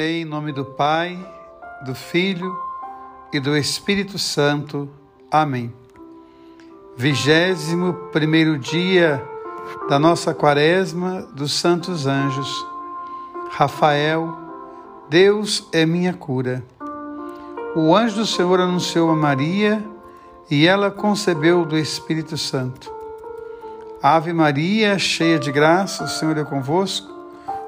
Em nome do Pai, do Filho e do Espírito Santo. Amém. Vigésimo primeiro dia da nossa quaresma dos Santos Anjos. Rafael, Deus é minha cura. O anjo do Senhor anunciou a Maria e ela concebeu do Espírito Santo. Ave Maria, cheia de graça, o Senhor é convosco.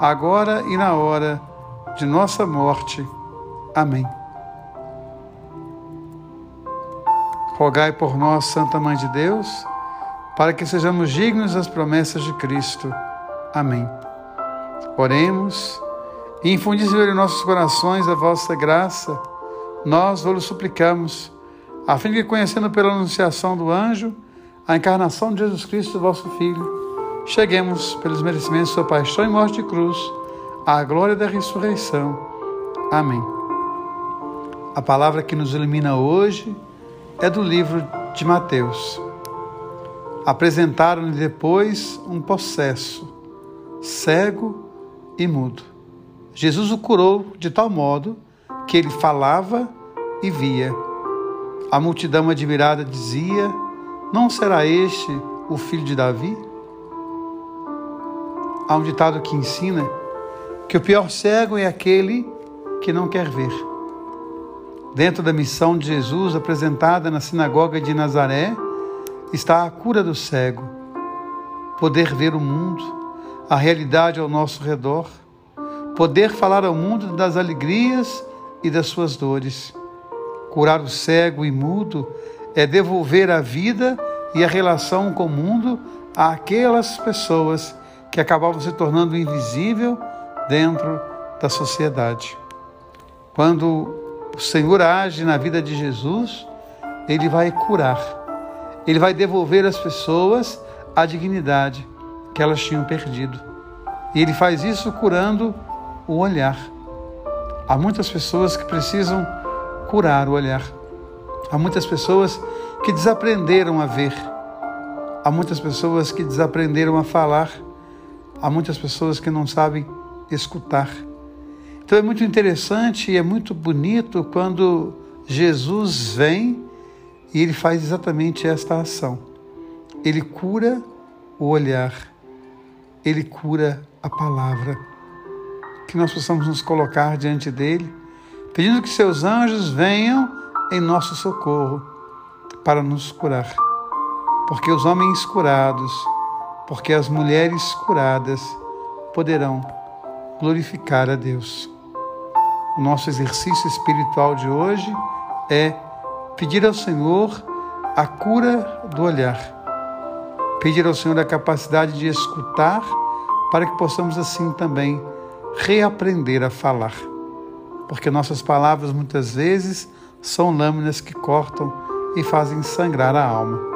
agora e na hora de nossa morte. Amém. Rogai por nós, Santa Mãe de Deus, para que sejamos dignos das promessas de Cristo. Amém. Oremos e infundi em nossos corações a vossa graça, nós vos suplicamos, a fim de que, conhecendo pela anunciação do anjo a encarnação de Jesus Cristo, vosso Filho, cheguemos, pelos merecimentos de sua paixão e morte de cruz, à glória da ressurreição. Amém. A palavra que nos ilumina hoje é do livro de Mateus. Apresentaram-lhe depois um possesso, cego e mudo. Jesus o curou de tal modo que ele falava e via. A multidão admirada dizia: Não será este o filho de Davi? Há um ditado que ensina que o pior cego é aquele que não quer ver. Dentro da missão de Jesus apresentada na sinagoga de Nazaré está a cura do cego, poder ver o mundo, a realidade ao nosso redor, poder falar ao mundo das alegrias e das suas dores. Curar o cego e mudo é devolver a vida e a relação com o mundo àquelas pessoas que acabavam se tornando invisível dentro da sociedade. Quando o Senhor age na vida de Jesus, ele vai curar, ele vai devolver às pessoas a dignidade que elas tinham perdido. E ele faz isso curando o olhar. Há muitas pessoas que precisam curar o olhar. Há muitas pessoas que desaprenderam a ver. Há muitas pessoas que desaprenderam a falar Há muitas pessoas que não sabem escutar. Então é muito interessante e é muito bonito quando Jesus vem e ele faz exatamente esta ação. Ele cura o olhar, ele cura a palavra. Que nós possamos nos colocar diante dele, pedindo que seus anjos venham em nosso socorro para nos curar. Porque os homens curados, porque as mulheres curadas poderão glorificar a Deus. O nosso exercício espiritual de hoje é pedir ao Senhor a cura do olhar, pedir ao Senhor a capacidade de escutar, para que possamos assim também reaprender a falar. Porque nossas palavras muitas vezes são lâminas que cortam e fazem sangrar a alma.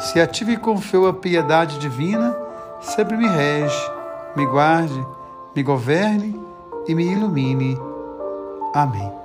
se ative com fé a piedade divina, sempre me rege, me guarde, me governe e me ilumine. Amém.